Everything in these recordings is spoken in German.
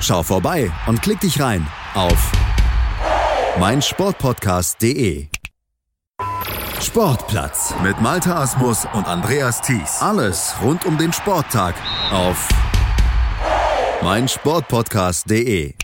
Schau vorbei und klick dich rein auf meinsportpodcast.de. Sportplatz mit Malta Asmus und Andreas Thies. Alles rund um den Sporttag auf meinsportpodcast.de.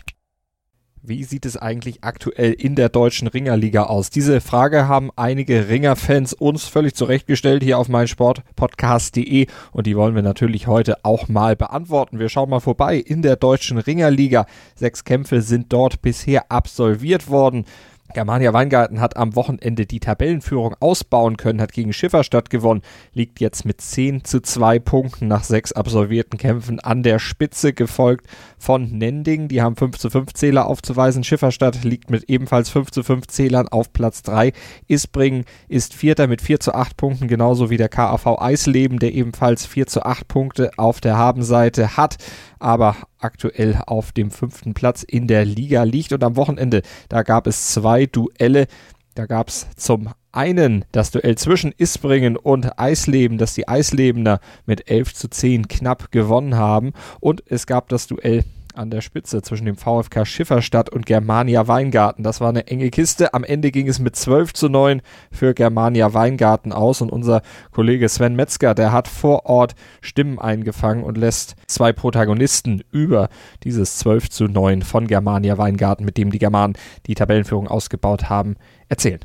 Wie sieht es eigentlich aktuell in der deutschen Ringerliga aus? Diese Frage haben einige Ringerfans uns völlig zurechtgestellt hier auf meinsportpodcast.de und die wollen wir natürlich heute auch mal beantworten. Wir schauen mal vorbei in der deutschen Ringerliga. Sechs Kämpfe sind dort bisher absolviert worden. Germania Weingarten hat am Wochenende die Tabellenführung ausbauen können, hat gegen Schifferstadt gewonnen, liegt jetzt mit 10 zu 2 Punkten nach sechs absolvierten Kämpfen an der Spitze, gefolgt von Nending. Die haben 5 zu 5 Zähler aufzuweisen. Schifferstadt liegt mit ebenfalls 5 zu 5 Zählern auf Platz 3. Isbringen ist Vierter mit 4 zu 8 Punkten, genauso wie der KAV Eisleben, der ebenfalls 4 zu 8 Punkte auf der Habenseite hat aber aktuell auf dem fünften Platz in der Liga liegt. Und am Wochenende, da gab es zwei Duelle. Da gab es zum einen das Duell zwischen Isbringen und Eisleben, das die Eislebener mit 11 zu 10 knapp gewonnen haben. Und es gab das Duell an der Spitze zwischen dem VfK Schifferstadt und Germania Weingarten. Das war eine enge Kiste. Am Ende ging es mit 12 zu 9 für Germania Weingarten aus und unser Kollege Sven Metzger, der hat vor Ort Stimmen eingefangen und lässt zwei Protagonisten über dieses 12 zu 9 von Germania Weingarten, mit dem die Germanen die Tabellenführung ausgebaut haben, erzählen.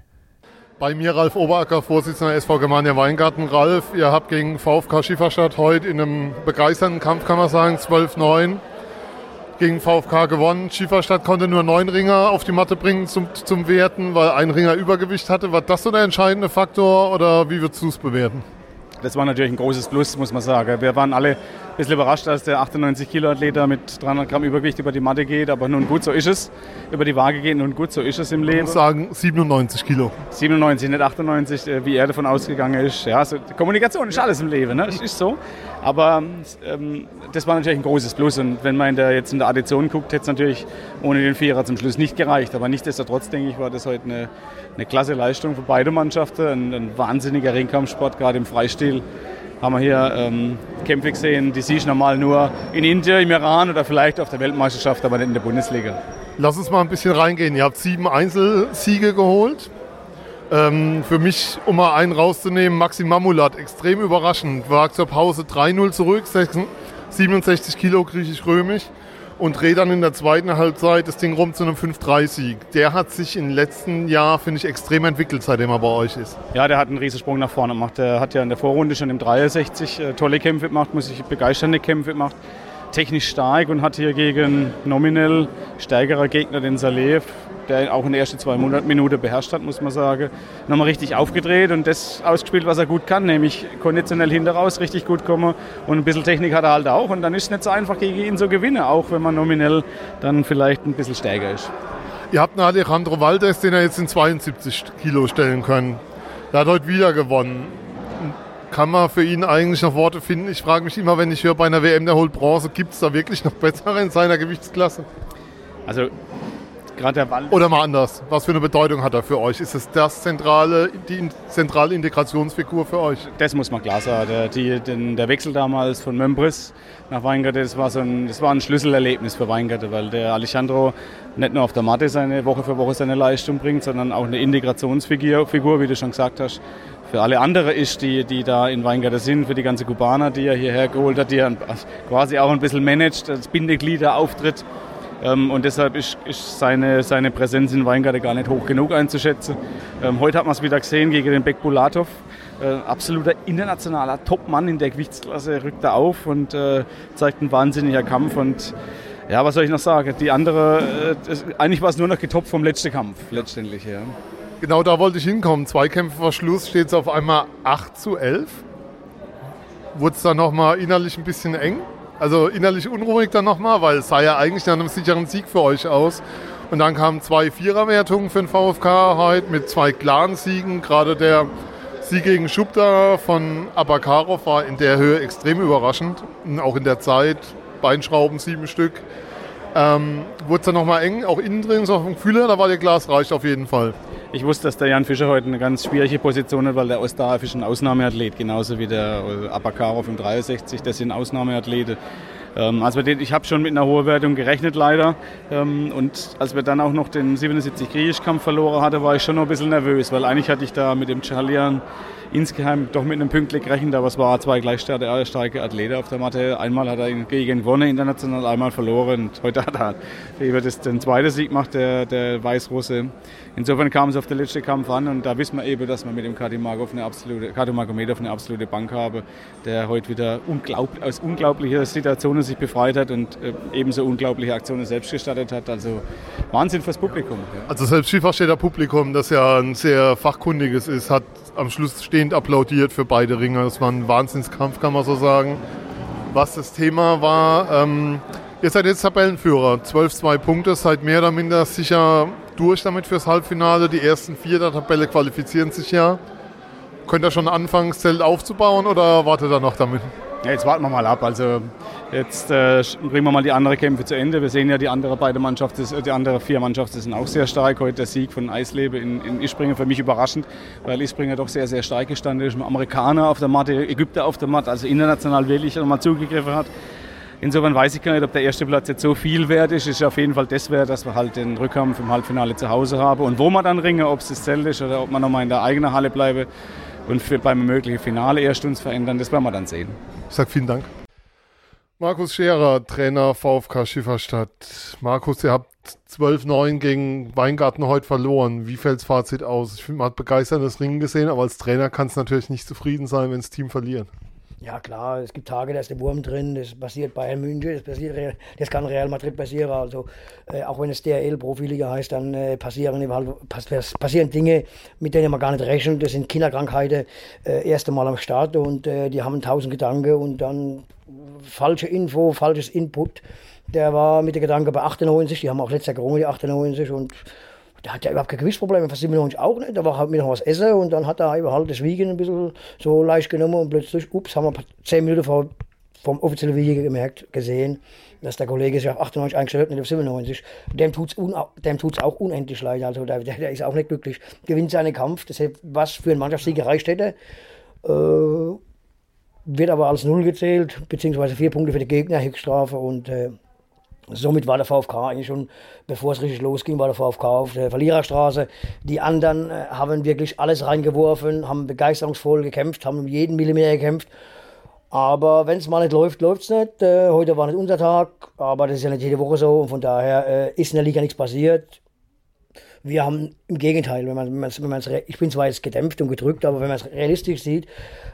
Bei mir Ralf Oberacker, Vorsitzender SV Germania Weingarten. Ralf, ihr habt gegen VfK Schifferstadt heute in einem begeisternden Kampf, kann man sagen, 12-9 gegen VfK gewonnen. Schieferstadt konnte nur neun Ringer auf die Matte bringen zum, zum Werten, weil ein Ringer Übergewicht hatte. War das so der entscheidende Faktor oder wie würdest du es bewerten? Das war natürlich ein großes Plus, muss man sagen. Wir waren alle ein bisschen überrascht, dass der 98 Kilo Athlet mit 300 Gramm Übergewicht über die Matte geht, aber nun gut, so ist es. Über die Waage geht, nun gut, so ist es im Leben. Ich muss sagen, 97 Kilo. 97, nicht 98, äh, wie er davon ausgegangen ist. Ja, also Kommunikation ist alles im Leben, ne? das ist so. Aber ähm, das war natürlich ein großes Plus und wenn man in der, jetzt in der Addition guckt, hätte es natürlich ohne den Vierer zum Schluss nicht gereicht. Aber nichtsdestotrotz, denke ich, war das heute eine, eine klasse Leistung für beide Mannschaften. Ein, ein wahnsinniger Ringkampfsport, gerade im Freistil haben wir hier ähm, Kämpfe gesehen, die siehst du normal nur in Indien, im Iran oder vielleicht auf der Weltmeisterschaft, aber nicht in der Bundesliga. Lass uns mal ein bisschen reingehen. Ihr habt sieben Einzelsiege geholt. Ähm, für mich, um mal einen rauszunehmen, Maxi Mamulat, extrem überraschend. War zur Pause 3-0 zurück, 67 Kilo griechisch-römisch und dreht dann in der zweiten Halbzeit das Ding rum zu einem 5-3-Sieg. Der hat sich im letzten Jahr, finde ich, extrem entwickelt, seitdem er bei euch ist. Ja, der hat einen Riesensprung nach vorne gemacht. Der hat ja in der Vorrunde schon im 63 äh, tolle Kämpfe gemacht, muss ich begeisternde Kämpfe gemacht. Technisch stark und hat hier gegen nominell stärkerer Gegner, den Saleh, der auch in den ersten zwei Minuten beherrscht hat, muss man sagen, nochmal richtig aufgedreht und das ausgespielt, was er gut kann, nämlich konditionell hinter raus richtig gut kommen und ein bisschen Technik hat er halt auch und dann ist es nicht so einfach gegen ihn zu gewinnen, auch wenn man nominell dann vielleicht ein bisschen stärker ist. Ihr habt einen Alejandro Valdez, den er jetzt in 72 Kilo stellen können. Der hat heute wieder gewonnen. Kann man für ihn eigentlich noch Worte finden? Ich frage mich immer, wenn ich höre, bei einer WM, der holt Bronze, gibt es da wirklich noch bessere in seiner Gewichtsklasse? Also gerade der Wald. Oder mal anders. Was für eine Bedeutung hat er für euch? Ist es das zentrale, die zentrale Integrationsfigur für euch? Das muss man klar sagen. Der, die, den, der Wechsel damals von Membris nach Weingarte, das war, so ein, das war ein Schlüsselerlebnis für Weingarte, weil der Alejandro nicht nur auf der Matte seine Woche für Woche seine Leistung bringt, sondern auch eine Integrationsfigur, Figur, wie du schon gesagt hast, für alle andere ist, die, die da in Weingarte sind, für die ganze Kubaner, die er hierher geholt hat, die er quasi auch ein bisschen managt, das Bindeglied der Auftritt ähm, und deshalb ist, ist, seine, seine Präsenz in Weingarten gar nicht hoch genug einzuschätzen. Ähm, heute hat man es wieder gesehen gegen den Beck Bulatov. Äh, absoluter internationaler Topmann in der Gewichtsklasse rückt er auf und äh, zeigt einen wahnsinniger Kampf. Und ja, was soll ich noch sagen? Die andere, äh, eigentlich war es nur noch getoppt vom letzten Kampf, letztendlich. Ja. Genau da wollte ich hinkommen. Zwei Kämpfe vor Schluss steht es auf einmal 8 zu 11. Wurde es da nochmal innerlich ein bisschen eng? Also innerlich unruhig dann nochmal, weil es sah ja eigentlich nach einem sicheren Sieg für euch aus. Und dann kamen zwei Viererwertungen für den VfK heute mit zwei klaren Siegen. Gerade der Sieg gegen Schubda von Abakarov war in der Höhe extrem überraschend. Und auch in der Zeit, Beinschrauben sieben Stück. Ähm, Wurde es dann nochmal eng, auch innen drin, so auf dem Gefühl, da war der Glas reicht auf jeden Fall. Ich wusste, dass der Jan Fischer heute eine ganz schwierige Position hat, weil der Osterhaff ist ein Ausnahmeathlet, genauso wie der Abakarov im 63, das sind Ausnahmeathlete. Also ich habe schon mit einer hohen Wertung gerechnet leider. Ähm, und als wir dann auch noch den 77 Griechisch-Kampf verloren hatten, war ich schon noch ein bisschen nervös, weil eigentlich hatte ich da mit dem Chalian insgeheim doch mit einem Pünktlich gerechnet, aber es waren zwei gleich starke Athleten auf der Matte. Einmal hat er gegen gewonnen international, einmal verloren und heute hat er über das, den zweiten Sieg gemacht, der, der Weißrusse. Insofern kam es auf den letzten Kampf an und da wissen wir eben, dass wir mit dem Kadimakov eine absolute, Kadimakomedov eine absolute Bank haben, der heute wieder unglaublich, aus unglaublicher Situationen sich befreit hat und äh, ebenso unglaubliche Aktionen selbst gestartet hat. Also Wahnsinn fürs Publikum. Ja. Also selbst Schieferstädter Publikum, das ja ein sehr fachkundiges ist, hat am Schluss stehend applaudiert für beide Ringer. Das war ein Wahnsinnskampf, kann man so sagen. Was das Thema war, ähm, ihr seid jetzt Tabellenführer, 12-2 Punkte, seid mehr oder minder sicher durch damit fürs Halbfinale. Die ersten vier der Tabelle qualifizieren sich ja. Könnt ihr schon anfangen, Zelt aufzubauen oder wartet ihr noch damit? Ja, jetzt warten wir mal ab. Also jetzt äh, bringen wir mal die anderen Kämpfe zu Ende. Wir sehen ja, die andere beide Mannschaften, die andere vier Mannschaften sind auch sehr stark. Heute der Sieg von Eislebe in, in Ispringer für mich überraschend, weil Ispringer doch sehr, sehr stark gestanden ist. Amerikaner auf der Matte, Ägypter auf der Matte, also international wirklich nochmal zugegriffen hat. Insofern weiß ich gar nicht, ob der erste Platz jetzt so viel wert ist. Ist auf jeden Fall das wert, dass wir halt den Rückkampf im Halbfinale zu Hause haben. Und wo man dann ringe, ob es das Zelt ist oder ob man nochmal in der eigenen Halle bleibe und für, beim möglichen Finale erst uns verändern, das werden wir dann sehen. Ich sage vielen Dank. Markus Scherer, Trainer VfK Schifferstadt. Markus, ihr habt 12-9 gegen Weingarten heute verloren. Wie fällt das Fazit aus? Ich finde, man hat begeisterndes Ringen gesehen, aber als Trainer kann es natürlich nicht zufrieden sein, wenn das Team verliert. Ja klar, es gibt Tage, da ist der Wurm drin, das passiert Bayern München, das, passiert, das kann Real Madrid passieren. Also äh, auch wenn es DRL-Profiliga heißt, dann äh, passieren, passieren Dinge, mit denen man gar nicht rechnet. Das sind Kinderkrankheiten, äh, erste Mal am Start und äh, die haben tausend Gedanken und dann falsche Info, falsches Input. Der war mit der Gedanke bei 98, die haben auch letztes Jahr gerungen, die 98 und der hat ja überhaupt kein Gewichtsproblem, fast 97 auch nicht. Da war halt mir noch was essen und dann hat er halt das Wiegen ein bisschen so leicht genommen und plötzlich, ups, haben wir zehn Minuten vor, vom offiziellen Wiegen gemerkt, gesehen, dass der Kollege sich auf 98 eingestellt hat, nicht auf 97. Dem tut es dem tut's auch unendlich leid. Also der, der, ist auch nicht glücklich. Gewinnt seinen Kampf, das hätte was für einen Mannschaftssieg gereicht hätte. Äh, wird aber als Null gezählt, beziehungsweise vier Punkte für die Gegner, Heckstrafe und äh, Somit war der VfK eigentlich schon, bevor es richtig losging, war der VfK auf der Verliererstraße. Die anderen äh, haben wirklich alles reingeworfen, haben begeisterungsvoll gekämpft, haben um jeden Millimeter gekämpft. Aber wenn es mal nicht läuft, läuft es nicht. Äh, heute war nicht unser Tag, aber das ist ja nicht jede Woche so. Und von daher äh, ist in der Liga nichts passiert. Wir haben im Gegenteil, wenn man, wenn man's, wenn ich bin zwar jetzt gedämpft und gedrückt, aber wenn man es realistisch sieht,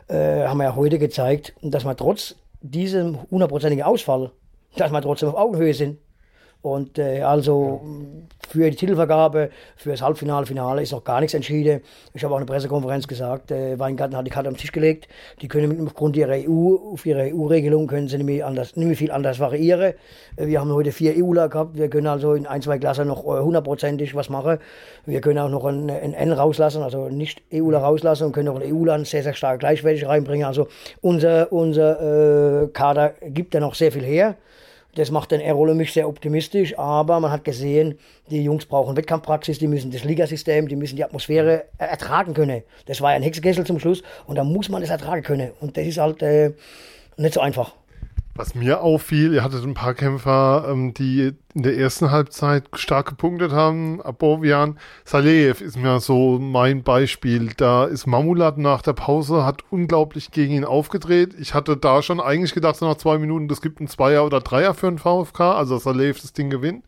äh, haben wir ja heute gezeigt, dass man trotz diesem hundertprozentigen Ausfall dass wir trotzdem auf Augenhöhe sind. Und äh, also für die Titelvergabe, für das Halbfinale, Finale ist noch gar nichts entschieden. Ich habe auch in der Pressekonferenz gesagt, äh, Weingarten hat die Karte am Tisch gelegt. Die können aufgrund ihrer EU, auf ihre EU-Regelung können sie nicht mehr, anders, nicht mehr viel anders variieren. Äh, wir haben heute vier EUler gehabt. Wir können also in ein, zwei Klassen noch äh, hundertprozentig was machen. Wir können auch noch ein, ein N rauslassen, also nicht EUler rauslassen und können auch ein EUler sehr, sehr stark gleichwertig reinbringen. Also unser, unser äh, Kader gibt ja noch sehr viel her. Das macht den Errol mich sehr optimistisch, aber man hat gesehen, die Jungs brauchen Wettkampfpraxis, die müssen das Ligasystem, die müssen die Atmosphäre ertragen können. Das war ein Hexenkessel zum Schluss und da muss man das ertragen können. Und das ist halt äh, nicht so einfach. Was mir auffiel, ihr hattet ein paar Kämpfer, ähm, die in der ersten Halbzeit stark gepunktet haben. Abovian, Saleev ist mir so mein Beispiel. Da ist Mamulat nach der Pause, hat unglaublich gegen ihn aufgedreht. Ich hatte da schon eigentlich gedacht, so nach zwei Minuten, das gibt ein Zweier oder Dreier für einen VfK, also Saleev das Ding gewinnt.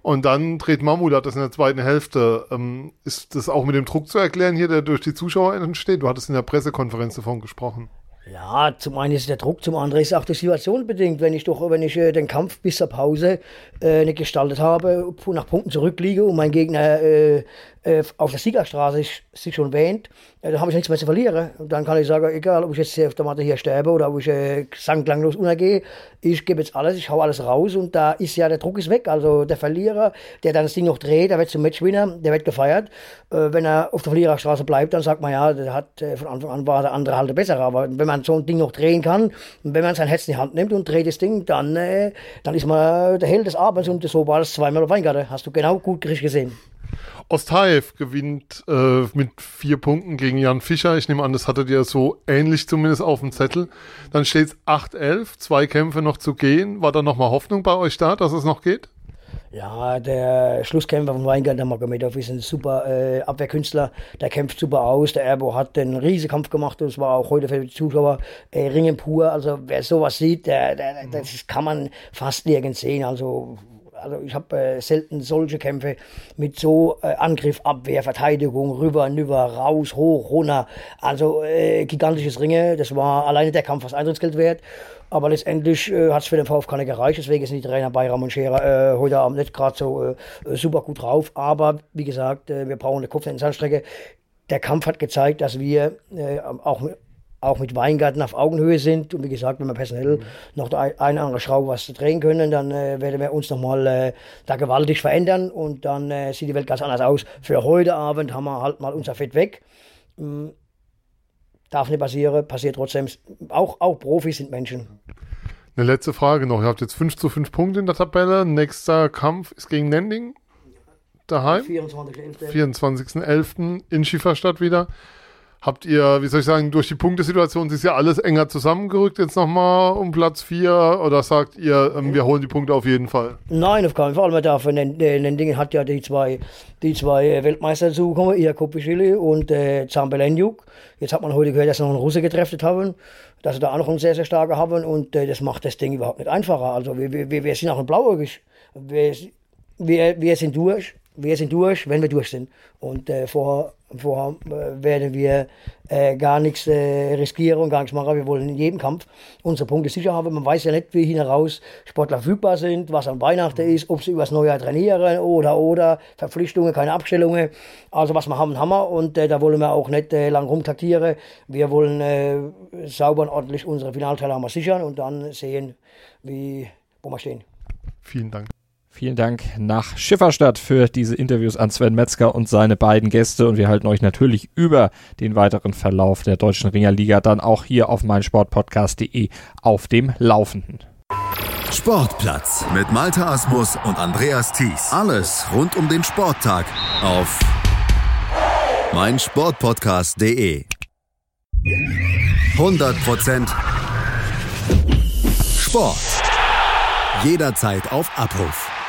Und dann dreht Mamulat das in der zweiten Hälfte. Ähm, ist das auch mit dem Druck zu erklären hier, der durch die Zuschauer entsteht? Du hattest in der Pressekonferenz davon gesprochen. Ja, zum einen ist der Druck, zum anderen ist auch die Situation bedingt. Wenn ich doch, wenn ich äh, den Kampf bis zur Pause äh, nicht gestaltet habe, nach Punkten zurückliege und mein Gegner äh, äh, auf der Siegerstraße sich schon wähnt, äh, dann habe ich nichts mehr zu verlieren. Und dann kann ich sagen, egal, ob ich jetzt auf der Matte hier sterbe oder ob ich äh, sanklanglos untergehe, ich gebe jetzt alles, ich hau alles raus und da ist ja, der Druck ist weg. Also der Verlierer, der dann das Ding noch dreht, der wird zum Matchwinner, der wird gefeiert. Äh, wenn er auf der Verliererstraße bleibt, dann sagt man ja, der hat äh, von Anfang an war der andere halt der bessere. Aber wenn man so ein Ding noch drehen kann, wenn man sein Herz in die Hand nimmt und dreht das Ding, dann, äh, dann ist man der Held des Abends und so war das zweimal auf Weingarten. Hast du genau gut gesehen. Ostaev gewinnt äh, mit vier Punkten gegen Jan Fischer. Ich nehme an, das hattet ihr so ähnlich zumindest auf dem Zettel. Dann steht es 8-11, zwei Kämpfe noch zu gehen. War da nochmal Hoffnung bei euch da, dass es noch geht? Ja, der Schlusskämpfer von Weingart, der Magomedov, ist ein super äh, Abwehrkünstler. Der kämpft super aus. Der Erbo hat einen riesen Kampf gemacht. Das war auch heute für die Zuschauer äh, Ringen pur. Also wer sowas sieht, der, der, das kann man fast nirgends sehen. Also also ich habe äh, selten solche Kämpfe mit so äh, Angriff, Abwehr, Verteidigung, rüber, nüber, raus, hoch, runter. Also äh, gigantisches Ringe. Das war alleine der Kampf fast Eintrittsgeld wert. Aber letztendlich äh, hat es für den VfK nicht gereicht. Deswegen sind die Trainer Bayram und Scherer äh, heute Abend nicht gerade so äh, super gut drauf. Aber wie gesagt, äh, wir brauchen eine Kopf in Sandstrecke. Der Kampf hat gezeigt, dass wir äh, auch auch mit Weingarten auf Augenhöhe sind. Und wie gesagt, wenn wir personell mhm. noch eine andere Schraube was drehen können, dann äh, werden wir uns nochmal äh, da gewaltig verändern und dann äh, sieht die Welt ganz anders aus. Für heute Abend haben wir halt mal unser Fett weg. Ähm, darf nicht passieren, passiert trotzdem. Auch, auch Profis sind Menschen. Eine letzte Frage noch. Ihr habt jetzt 5 zu 5 Punkte in der Tabelle. Nächster Kampf ist gegen Nending. Daheim. 24.11. 24 in Schieferstadt wieder. Habt ihr, wie soll ich sagen, durch die Punktesituation ist ja alles enger zusammengerückt jetzt nochmal um Platz 4 oder sagt ihr, ähm, wir holen die Punkte auf jeden Fall? Nein, auf keinen Fall. Man darf in den, den Dingen hat ja die zwei, die zwei Weltmeister zugekommen, Iakob Bischili und äh, Zambelenjuk. Jetzt hat man heute gehört, dass sie noch einen Russe getreffet haben, dass sie da auch noch einen sehr, sehr starken haben und äh, das macht das Ding überhaupt nicht einfacher. Also wir, wir, wir sind auch ein blauäugig. Wir, wir, wir sind durch wir sind durch, wenn wir durch sind. Und äh, vorher, vorher äh, werden wir äh, gar nichts äh, riskieren und gar nichts machen. Wir wollen in jedem Kampf unsere Punkte sicher haben. Man weiß ja nicht, wie hinaus Sportler verfügbar sind, was an Weihnachten ist, ob sie übers Neujahr trainieren oder, oder Verpflichtungen, keine Abstellungen. Also was wir haben, haben wir. Und äh, da wollen wir auch nicht äh, lang rumtaktieren. Wir wollen äh, sauber und ordentlich unsere Finalteilnahme sichern und dann sehen, wie, wo wir stehen. Vielen Dank. Vielen Dank nach Schifferstadt für diese Interviews an Sven Metzger und seine beiden Gäste und wir halten euch natürlich über den weiteren Verlauf der deutschen Ringerliga dann auch hier auf meinsportpodcast.de auf dem Laufenden. Sportplatz mit Malta Asmus und Andreas Thies. Alles rund um den Sporttag auf meinsportpodcast.de. 100% Sport. Jederzeit auf Abruf